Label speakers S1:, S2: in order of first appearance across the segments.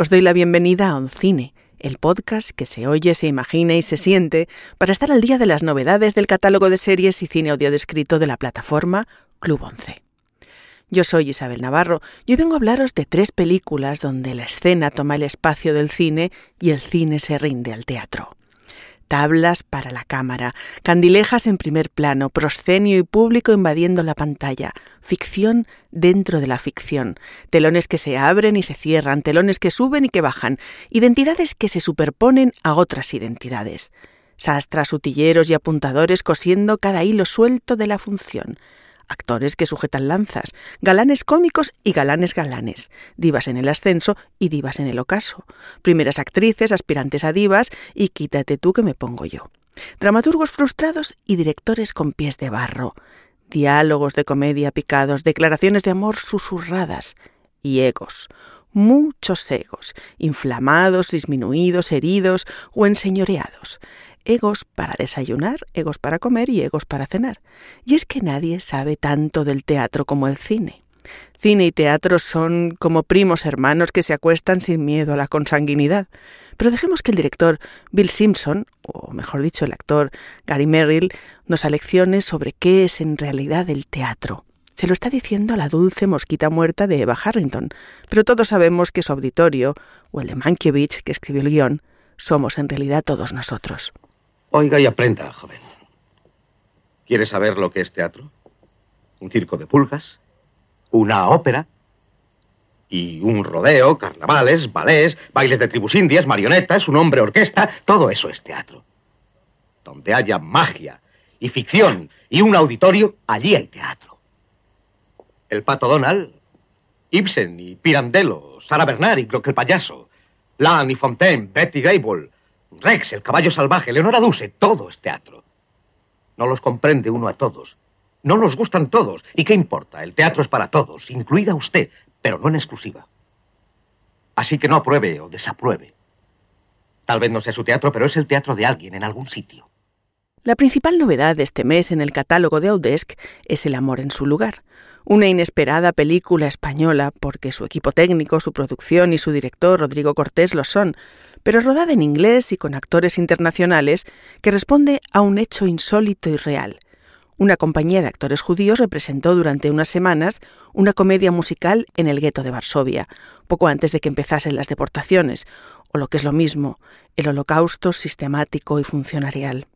S1: Os doy la bienvenida a Oncine, el podcast que se oye, se imagina y se siente para estar al día de las novedades del catálogo de series y cine audio descrito de la plataforma Club Once. Yo soy Isabel Navarro y hoy vengo a hablaros de tres películas donde la escena toma el espacio del cine y el cine se rinde al teatro tablas para la cámara, candilejas en primer plano, proscenio y público invadiendo la pantalla, ficción dentro de la ficción, telones que se abren y se cierran, telones que suben y que bajan, identidades que se superponen a otras identidades, sastras, utilleros y apuntadores cosiendo cada hilo suelto de la función, actores que sujetan lanzas, galanes cómicos y galanes galanes, divas en el ascenso y divas en el ocaso, primeras actrices, aspirantes a divas y quítate tú que me pongo yo, dramaturgos frustrados y directores con pies de barro, diálogos de comedia picados, declaraciones de amor susurradas y egos, muchos egos, inflamados, disminuidos, heridos o enseñoreados, egos para desayunar, egos para comer y egos para cenar. Y es que nadie sabe tanto del teatro como el cine. Cine y teatro son como primos hermanos que se acuestan sin miedo a la consanguinidad. Pero dejemos que el director Bill Simpson, o mejor dicho el actor Gary Merrill, nos aleccione sobre qué es en realidad el teatro. Se lo está diciendo a la dulce mosquita muerta de Eva Harrington, pero todos sabemos que su auditorio, o el de Mankiewicz, que escribió el guion, somos en realidad todos nosotros.
S2: Oiga y aprenda, joven. ¿Quiere saber lo que es teatro? ¿Un circo de pulgas? ¿Una ópera? Y un rodeo, carnavales, ballets, bailes de tribus indias, marionetas, un hombre orquesta, todo eso es teatro. Donde haya magia y ficción y un auditorio, allí hay teatro. El pato Donald, Ibsen y Pirandello, Sara Bernard y Glock el payaso, Lan y Fontaine, Betty Grable, Rex, el caballo salvaje, Leonora Duse, todo es teatro. No los comprende uno a todos. No nos gustan todos. ¿Y qué importa? El teatro es para todos, incluida usted, pero no en exclusiva. Así que no apruebe o desapruebe. Tal vez no sea su teatro, pero es el teatro de alguien en algún sitio.
S1: La principal novedad de este mes en el catálogo de Audesk es El amor en su lugar, una inesperada película española porque su equipo técnico, su producción y su director Rodrigo Cortés lo son, pero rodada en inglés y con actores internacionales, que responde a un hecho insólito y real. Una compañía de actores judíos representó durante unas semanas una comedia musical en el gueto de Varsovia, poco antes de que empezasen las deportaciones, o lo que es lo mismo, el holocausto sistemático y funcionarial.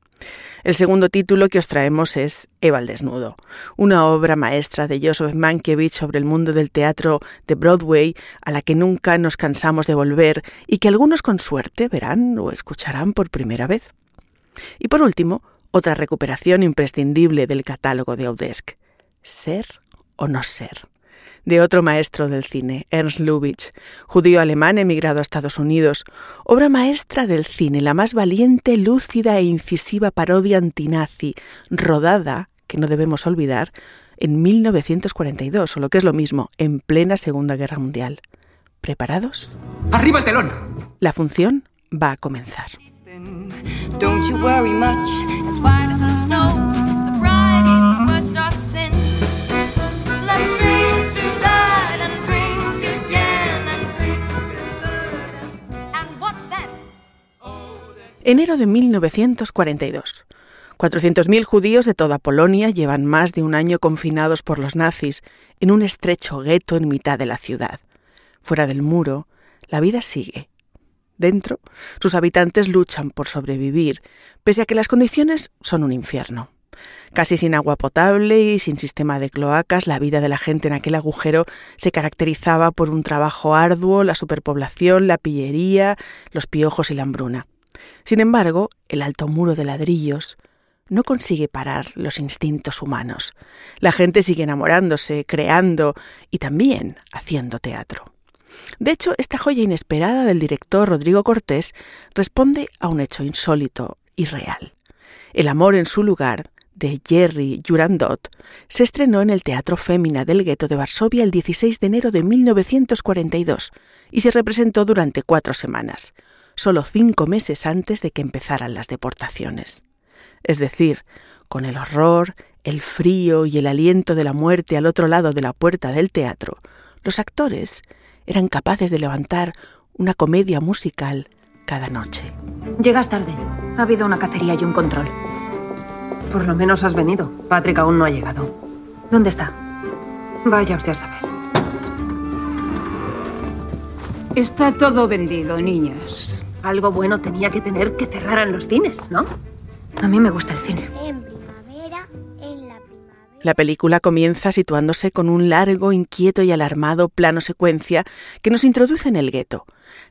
S1: El segundo título que os traemos es Eva al desnudo, una obra maestra de Joseph Mankiewicz sobre el mundo del teatro de Broadway a la que nunca nos cansamos de volver y que algunos con suerte verán o escucharán por primera vez. Y por último, otra recuperación imprescindible del catálogo de Audesk, Ser o no ser de otro maestro del cine, Ernst Lubitsch, judío alemán emigrado a Estados Unidos, obra maestra del cine, la más valiente, lúcida e incisiva parodia antinazi, rodada, que no debemos olvidar, en 1942, o lo que es lo mismo, en plena Segunda Guerra Mundial. ¿Preparados?
S3: ¡Arriba el telón!
S1: La función va a comenzar. Enero de 1942. 400.000 judíos de toda Polonia llevan más de un año confinados por los nazis en un estrecho gueto en mitad de la ciudad. Fuera del muro, la vida sigue. Dentro, sus habitantes luchan por sobrevivir, pese a que las condiciones son un infierno. Casi sin agua potable y sin sistema de cloacas, la vida de la gente en aquel agujero se caracterizaba por un trabajo arduo, la superpoblación, la pillería, los piojos y la hambruna. Sin embargo, el alto muro de ladrillos no consigue parar los instintos humanos. La gente sigue enamorándose, creando y también haciendo teatro. De hecho, esta joya inesperada del director Rodrigo Cortés responde a un hecho insólito y real. El amor en su lugar, de Jerry Jurandot, se estrenó en el Teatro Fémina del Gueto de Varsovia el 16 de enero de 1942 y se representó durante cuatro semanas solo cinco meses antes de que empezaran las deportaciones. Es decir, con el horror, el frío y el aliento de la muerte al otro lado de la puerta del teatro, los actores eran capaces de levantar una comedia musical cada noche.
S3: Llegas tarde. Ha habido una cacería y un control.
S4: Por lo menos has venido. Patrick aún no ha llegado.
S3: ¿Dónde está?
S4: Vaya usted a saber.
S5: Está todo vendido, niñas.
S4: Algo bueno tenía que tener que cerraran los cines, ¿no?
S3: A mí me gusta el cine.
S6: En primavera, en la primavera.
S1: La película comienza situándose con un largo, inquieto y alarmado plano secuencia que nos introduce en el gueto.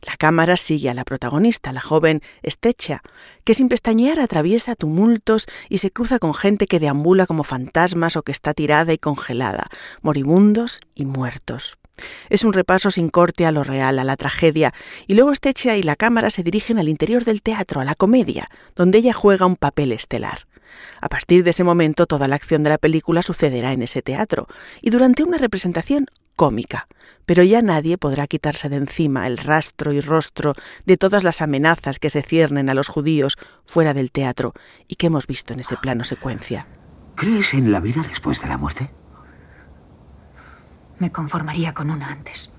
S1: La cámara sigue a la protagonista, la joven Stecha, que sin pestañear atraviesa tumultos y se cruza con gente que deambula como fantasmas o que está tirada y congelada, moribundos y muertos. Es un repaso sin corte a lo real, a la tragedia, y luego Stecha y la cámara se dirigen al interior del teatro, a la comedia, donde ella juega un papel estelar. A partir de ese momento toda la acción de la película sucederá en ese teatro, y durante una representación cómica, pero ya nadie podrá quitarse de encima el rastro y rostro de todas las amenazas que se ciernen a los judíos fuera del teatro y que hemos visto en ese plano secuencia.
S7: ¿Crees en la vida después de la muerte?
S3: Me conformaría con una antes.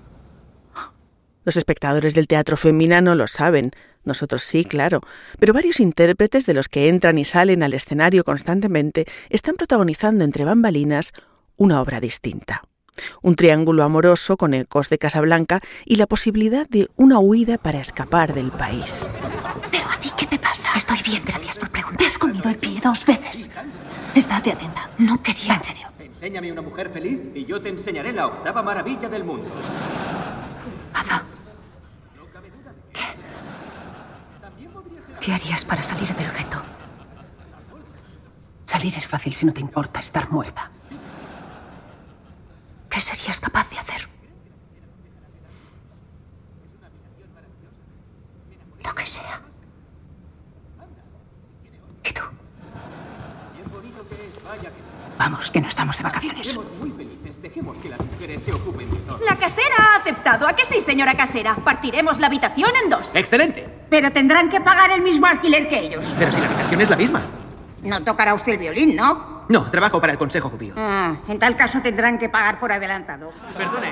S1: Los espectadores del teatro femina no lo saben, nosotros sí, claro, pero varios intérpretes de los que entran y salen al escenario constantemente están protagonizando entre bambalinas una obra distinta. Un triángulo amoroso con ecos de Casablanca y la posibilidad de una huida para escapar del país.
S3: ¿Pero a ti qué te pasa? Estoy bien, gracias por preguntar. Te has comido el pie dos veces. Estate atenta. No quería, en serio.
S8: Enséñame una mujer feliz y yo te enseñaré la octava maravilla del mundo.
S3: Ada. ¿Qué? ¿Qué harías para salir del gueto?
S4: Salir es fácil si no te importa estar muerta.
S3: ¿Qué serías capaz de hacer? Lo que sea. ¿Y tú? Vamos, que no estamos de vacaciones.
S8: Muy felices, dejemos que las mujeres se ocupen de todo.
S9: La casera ha aceptado. ¿A que sí, señora casera? Partiremos la habitación en dos.
S8: ¡Excelente!
S5: Pero tendrán que pagar el mismo alquiler que ellos.
S8: Pero si la habitación es la misma.
S5: No tocará usted el violín, ¿no?
S8: No, trabajo para el Consejo Judío.
S5: Ah, en tal caso tendrán que pagar por adelantado.
S8: Perdone,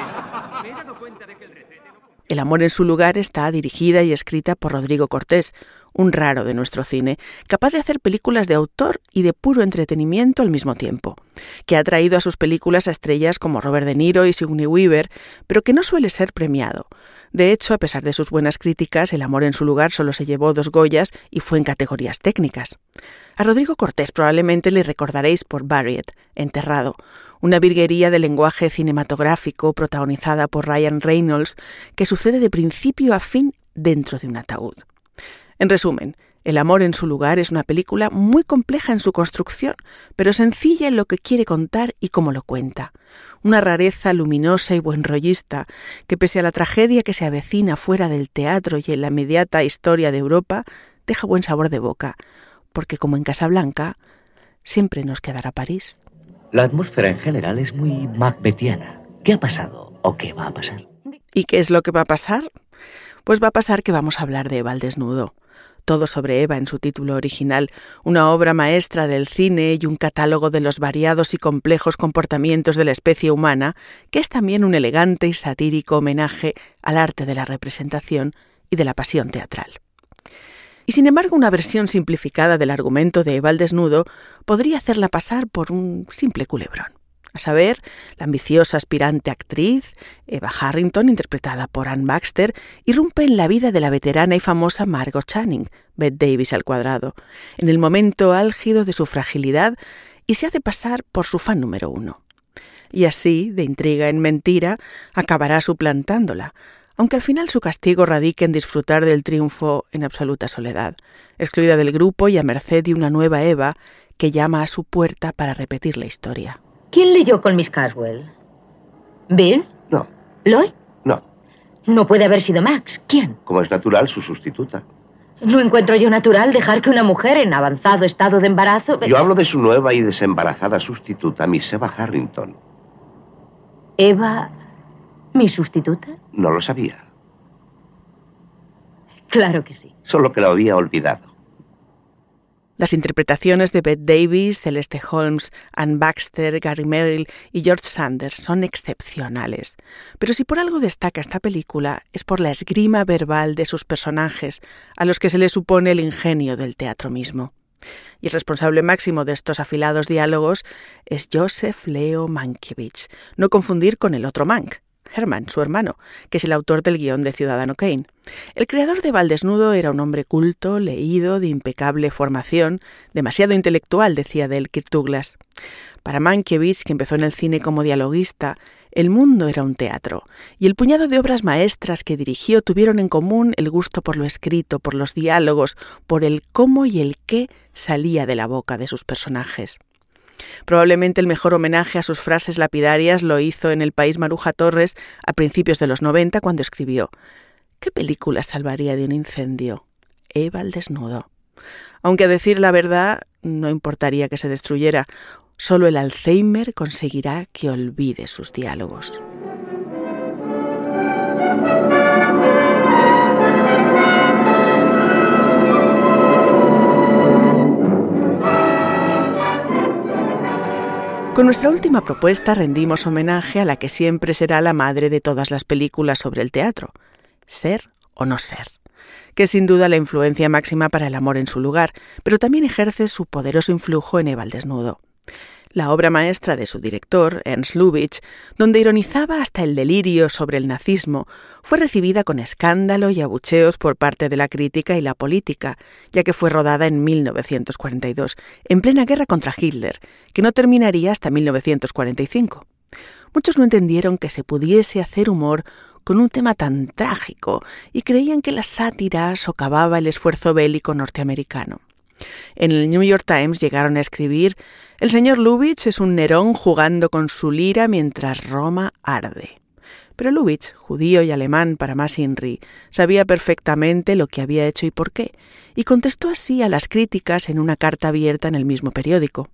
S8: me he dado cuenta de que el retrete.
S1: El amor en su lugar está dirigida y escrita por Rodrigo Cortés, un raro de nuestro cine, capaz de hacer películas de autor y de puro entretenimiento al mismo tiempo, que ha traído a sus películas a estrellas como Robert De Niro y Sigourney Weaver, pero que no suele ser premiado. De hecho, a pesar de sus buenas críticas, El amor en su lugar solo se llevó dos Goyas y fue en categorías técnicas. A Rodrigo Cortés probablemente le recordaréis por Buried, Enterrado, una virguería de lenguaje cinematográfico protagonizada por Ryan Reynolds que sucede de principio a fin dentro de un ataúd. En resumen, El amor en su lugar es una película muy compleja en su construcción, pero sencilla en lo que quiere contar y cómo lo cuenta. Una rareza luminosa y buenrollista que pese a la tragedia que se avecina fuera del teatro y en la inmediata historia de Europa, deja buen sabor de boca, porque como en Casablanca, siempre nos quedará París.
S10: La atmósfera en general es muy macbetiana. ¿Qué ha pasado o qué va a pasar?
S1: ¿Y qué es lo que va a pasar? Pues va a pasar que vamos a hablar de Eva al desnudo. Todo sobre Eva en su título original, una obra maestra del cine y un catálogo de los variados y complejos comportamientos de la especie humana, que es también un elegante y satírico homenaje al arte de la representación y de la pasión teatral. Y sin embargo, una versión simplificada del argumento de Eva al desnudo podría hacerla pasar por un simple culebrón. A saber, la ambiciosa aspirante actriz, Eva Harrington, interpretada por Anne Baxter, irrumpe en la vida de la veterana y famosa Margot Channing, Bette Davis al cuadrado, en el momento álgido de su fragilidad y se hace pasar por su fan número uno. Y así, de intriga en mentira, acabará suplantándola, aunque al final su castigo radique en disfrutar del triunfo en absoluta soledad, excluida del grupo y a merced de una nueva Eva que llama a su puerta para repetir la historia.
S11: ¿Quién leyó con Miss Caswell? ¿Bill?
S2: No,
S11: ¿Lloyd?
S2: no.
S11: No puede haber sido Max. ¿Quién?
S2: Como es natural, su sustituta.
S11: No encuentro yo natural dejar que una mujer en avanzado estado de embarazo...
S2: Yo hablo de su nueva y desembarazada sustituta, Miss Eva Harrington.
S11: ¿Eva, mi sustituta?
S2: No lo sabía,
S11: Claro que sí.
S2: solo que lo había olvidado.
S1: Las interpretaciones de Bette Davis, Celeste Holmes, Anne Baxter, Gary Merrill y George Sanders son excepcionales. Pero si por algo destaca esta película es por la esgrima verbal de sus personajes, a los que se le supone el ingenio del teatro mismo. Y el responsable máximo de estos afilados diálogos es Joseph Leo Mankiewicz, no confundir con el otro Mank, Herman, su hermano, que es el autor del guion de Ciudadano Kane. El creador de Valdesnudo era un hombre culto, leído, de impecable formación, demasiado intelectual, decía de él Kirk Douglas. Para Mankiewicz, que empezó en el cine como dialoguista, el mundo era un teatro, y el puñado de obras maestras que dirigió tuvieron en común el gusto por lo escrito, por los diálogos, por el cómo y el qué salía de la boca de sus personajes. Probablemente el mejor homenaje a sus frases lapidarias lo hizo en El País Maruja Torres a principios de los 90 cuando escribió ¿Qué película salvaría de un incendio? Eva al desnudo. Aunque a decir la verdad, no importaría que se destruyera, solo el Alzheimer conseguirá que olvide sus diálogos. Con nuestra última propuesta rendimos homenaje a la que siempre será la madre de todas las películas sobre el teatro, ser o no ser, que es sin duda la influencia máxima para el amor en su lugar, pero también ejerce su poderoso influjo en Eva al desnudo la obra maestra de su director, Ernst Lubitsch, donde ironizaba hasta el delirio sobre el nazismo, fue recibida con escándalo y abucheos por parte de la crítica y la política, ya que fue rodada en 1942, en plena guerra contra Hitler, que no terminaría hasta 1945. Muchos no entendieron que se pudiese hacer humor con un tema tan trágico y creían que la sátira socavaba el esfuerzo bélico norteamericano. En el New York Times llegaron a escribir El señor Lubitsch es un Nerón jugando con su lira mientras Roma arde. Pero Lubitsch, judío y alemán para más Inri, sabía perfectamente lo que había hecho y por qué, y contestó así a las críticas en una carta abierta en el mismo periódico.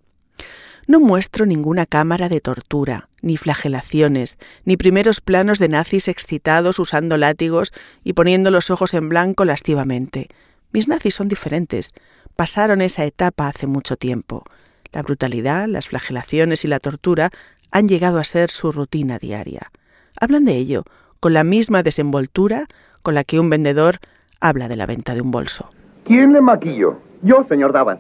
S1: No muestro ninguna cámara de tortura, ni flagelaciones, ni primeros planos de nazis excitados usando látigos y poniendo los ojos en blanco lascivamente. Mis nazis son diferentes, pasaron esa etapa hace mucho tiempo. La brutalidad, las flagelaciones y la tortura han llegado a ser su rutina diaria. Hablan de ello con la misma desenvoltura con la que un vendedor habla de la venta de un bolso.
S12: ¿Quién le maquilló?
S13: Yo, señor Davas.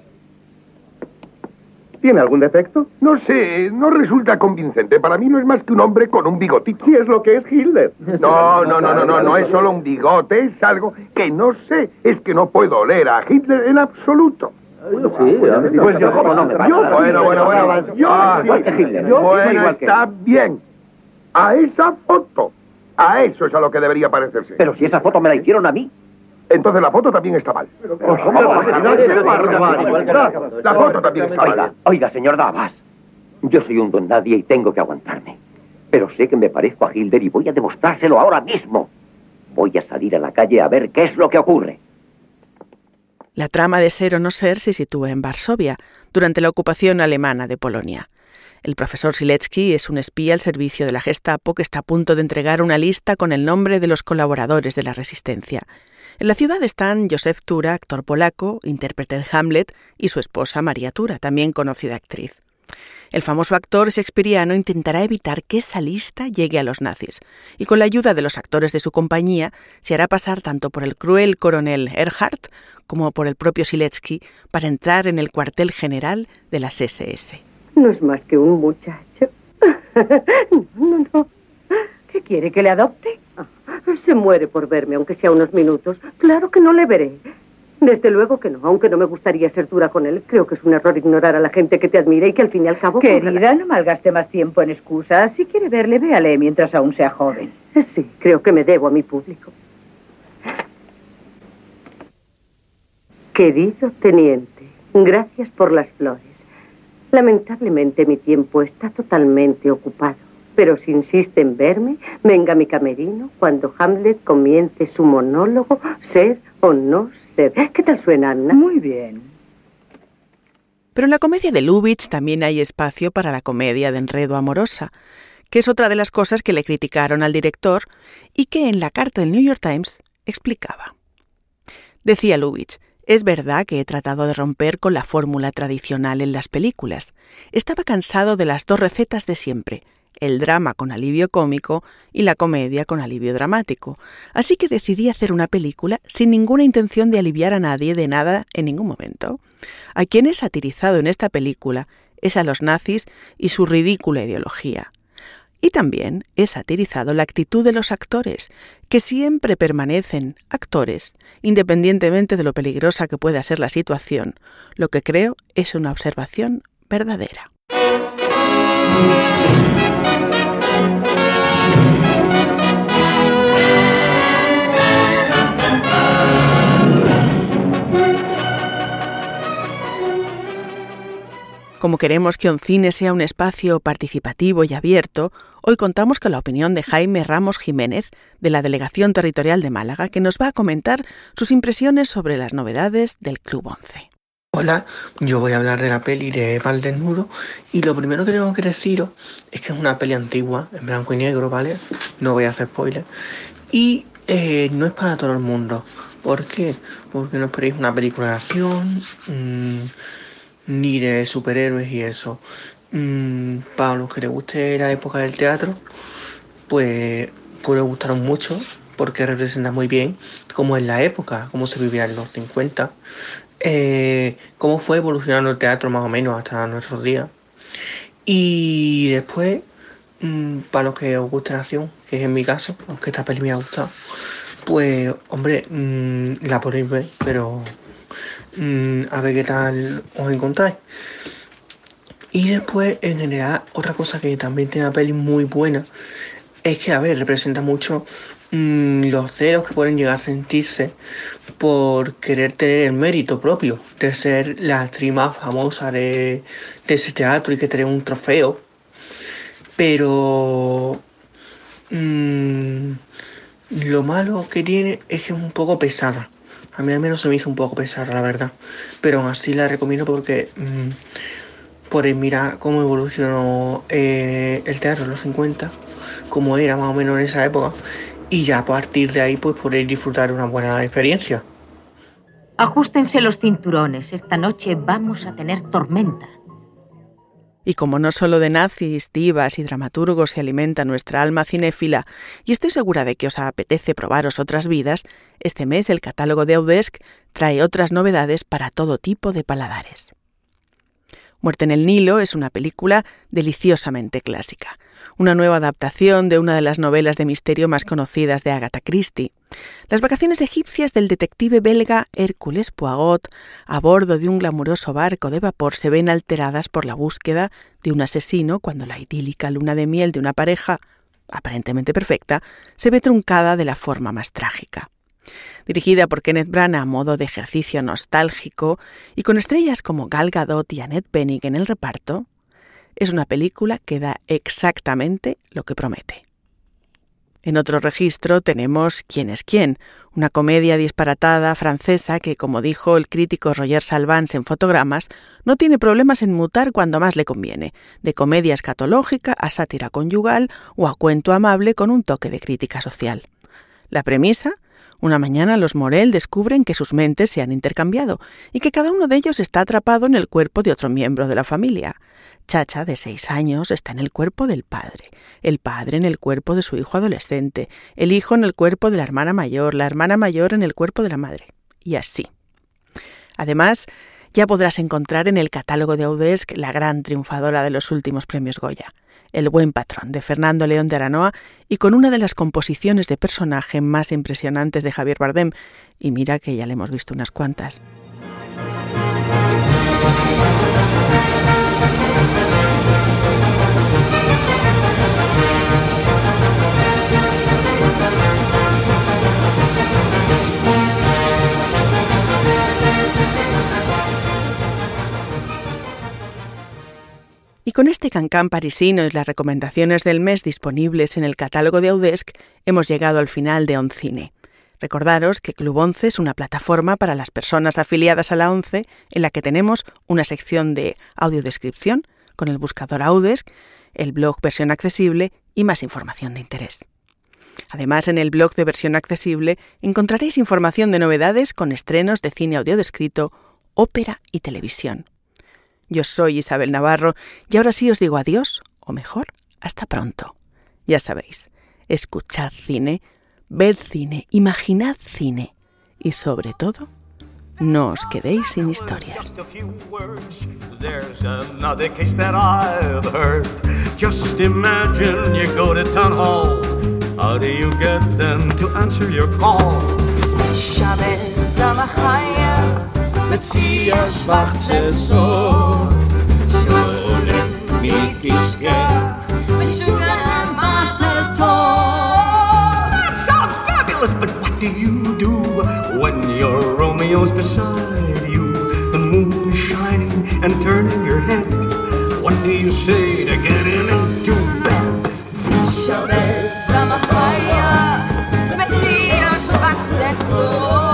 S12: ¿Tiene algún defecto? No sé, no resulta convincente. Para mí no es más que un hombre con un bigotito.
S13: Sí, es lo que es Hitler.
S12: No, no, no, no, no, no es solo un bigote, es algo que no sé. Es que no puedo oler a Hitler en absoluto.
S13: Sí, pues yo, ¿cómo no me
S12: Yo, bueno, bueno, bueno, yo,
S13: ah, igual que Hitler. Yo,
S12: bueno, está bien. A esa foto, a eso es a lo que debería parecerse.
S13: Pero si esa foto me la hicieron a mí.
S12: Entonces la foto también está mal. La foto también está
S13: oiga,
S12: mal.
S13: Oiga, señor Davas. Yo soy un don nadie y tengo que aguantarme. Pero sé que me parezco a Hilder y voy a demostrárselo ahora mismo. Voy a salir a la calle a ver qué es lo que ocurre.
S1: La trama de Ser o no ser se sitúa en Varsovia, durante la ocupación alemana de Polonia. El profesor Siletsky es un espía al servicio de la Gestapo que está a punto de entregar una lista con el nombre de los colaboradores de la resistencia. En la ciudad están Josef Tura, actor polaco, intérprete de Hamlet, y su esposa María Tura, también conocida actriz. El famoso actor shakespeariano intentará evitar que esa lista llegue a los nazis, y con la ayuda de los actores de su compañía se hará pasar tanto por el cruel coronel Erhardt como por el propio Siletsky para entrar en el cuartel general de las SS.
S14: No es más que un muchacho. No, no, no. ¿Qué quiere que le adopte? Se muere por verme, aunque sea unos minutos. Claro que no le veré. Desde luego que no, aunque no me gustaría ser dura con él. Creo que es un error ignorar a la gente que te admira y que al fin y al cabo...
S15: Querida, no malgaste más tiempo en excusas. Si quiere verle, véale mientras aún sea joven.
S14: Sí, creo que me debo a mi público. Querido teniente, gracias por las flores. Lamentablemente mi tiempo está totalmente ocupado. Pero si insiste en verme, venga a mi camerino cuando Hamlet comience su monólogo, ser o no ser. ¿Qué tal suena, Anna?
S15: Muy bien.
S1: Pero en la comedia de Lubitsch también hay espacio para la comedia de enredo amorosa, que es otra de las cosas que le criticaron al director y que en la carta del New York Times explicaba. Decía Lubitsch, Es verdad que he tratado de romper con la fórmula tradicional en las películas. Estaba cansado de las dos recetas de siempre, el drama con alivio cómico y la comedia con alivio dramático. Así que decidí hacer una película sin ninguna intención de aliviar a nadie de nada en ningún momento. A quien he satirizado en esta película es a los nazis y su ridícula ideología. Y también he satirizado la actitud de los actores, que siempre permanecen actores, independientemente de lo peligrosa que pueda ser la situación, lo que creo es una observación verdadera. Como queremos que Oncine sea un espacio participativo y abierto, hoy contamos con la opinión de Jaime Ramos Jiménez, de la Delegación Territorial de Málaga, que nos va a comentar sus impresiones sobre las novedades del Club 11.
S16: Hola, yo voy a hablar de la peli de Val Desnudo y lo primero que tengo que deciros es que es una peli antigua, en blanco y negro, ¿vale? No voy a hacer spoiler. Y eh, no es para todo el mundo. ¿Por qué? Porque no esperéis una película de acción. Mmm, ni de superhéroes y eso. Mm, para los que les guste la época del teatro, pues puede gustar mucho porque representa muy bien cómo es la época, cómo se vivía en los 50, eh, cómo fue evolucionando el teatro más o menos hasta nuestros días. Y después, mm, para los que os guste la acción, que es en mi caso, aunque esta peli me ha gustado, pues hombre, mm, la podéis ver, pero a ver qué tal os encontráis. Y después, en general, otra cosa que también tiene la peli muy buena es que, a ver, representa mucho mm, los celos que pueden llegar a sentirse por querer tener el mérito propio de ser la actriz más famosa de, ese teatro y que tener un trofeo. Pero mm, lo malo que tiene es que es un poco pesada. A mí al menos se me hizo un poco pesar, la verdad. Pero aún así la recomiendo porque mmm, por mirar cómo evolucionó eh, el teatro en los 50, cómo era más o menos en esa época, y ya a partir de ahí pues podéis disfrutar una buena experiencia.
S11: Ajustense los cinturones, esta noche vamos a tener tormenta.
S1: Y como no solo de nazis, divas y dramaturgos se alimenta nuestra alma cinéfila, y estoy segura de que os apetece probaros otras vidas, este mes el catálogo de Audesc trae otras novedades para todo tipo de paladares. Muerte en el Nilo es una película deliciosamente clásica una nueva adaptación de una de las novelas de misterio más conocidas de Agatha Christie. Las vacaciones egipcias del detective belga Hércules Poirot a bordo de un glamuroso barco de vapor se ven alteradas por la búsqueda de un asesino cuando la idílica luna de miel de una pareja, aparentemente perfecta, se ve truncada de la forma más trágica. Dirigida por Kenneth Branagh a modo de ejercicio nostálgico y con estrellas como Gal Gadot y Annette Bening en el reparto, es una película que da exactamente lo que promete. En otro registro tenemos Quién es quién, una comedia disparatada francesa que, como dijo el crítico Roger Salvans en Fotogramas, no tiene problemas en mutar cuando más le conviene, de comedia escatológica a sátira conyugal o a cuento amable con un toque de crítica social. La premisa una mañana los Morel descubren que sus mentes se han intercambiado y que cada uno de ellos está atrapado en el cuerpo de otro miembro de la familia. Chacha, de seis años, está en el cuerpo del padre, el padre en el cuerpo de su hijo adolescente, el hijo en el cuerpo de la hermana mayor, la hermana mayor en el cuerpo de la madre, y así. Además, ya podrás encontrar en el catálogo de Audesc la gran triunfadora de los últimos premios Goya. El buen patrón de Fernando León de Aranoa y con una de las composiciones de personaje más impresionantes de Javier Bardem, y mira que ya le hemos visto unas cuantas. Con este cancán parisino y las recomendaciones del mes disponibles en el catálogo de Audesc, hemos llegado al final de Oncine. Recordaros que Club 11 es una plataforma para las personas afiliadas a la 11 en la que tenemos una sección de audiodescripción con el buscador Audesc, el blog versión accesible y más información de interés. Además, en el blog de versión accesible encontraréis información de novedades con estrenos de cine audio descrito, ópera y televisión. Yo soy Isabel Navarro y ahora sí os digo adiós, o mejor, hasta pronto. Ya sabéis, escuchad cine, ved cine, imaginad cine y sobre todo, no os quedéis sin historias.
S17: Just imagine you go to town hall. How do you get them to answer your call?
S18: mit zier schwarze mit Sugar and Masse
S17: That sounds fabulous, but what do you do when your Romeo's beside you? The moon is shining and turning your head. What do you say to getting into bed?
S18: Sicher besser, mach freier, mit Sohn.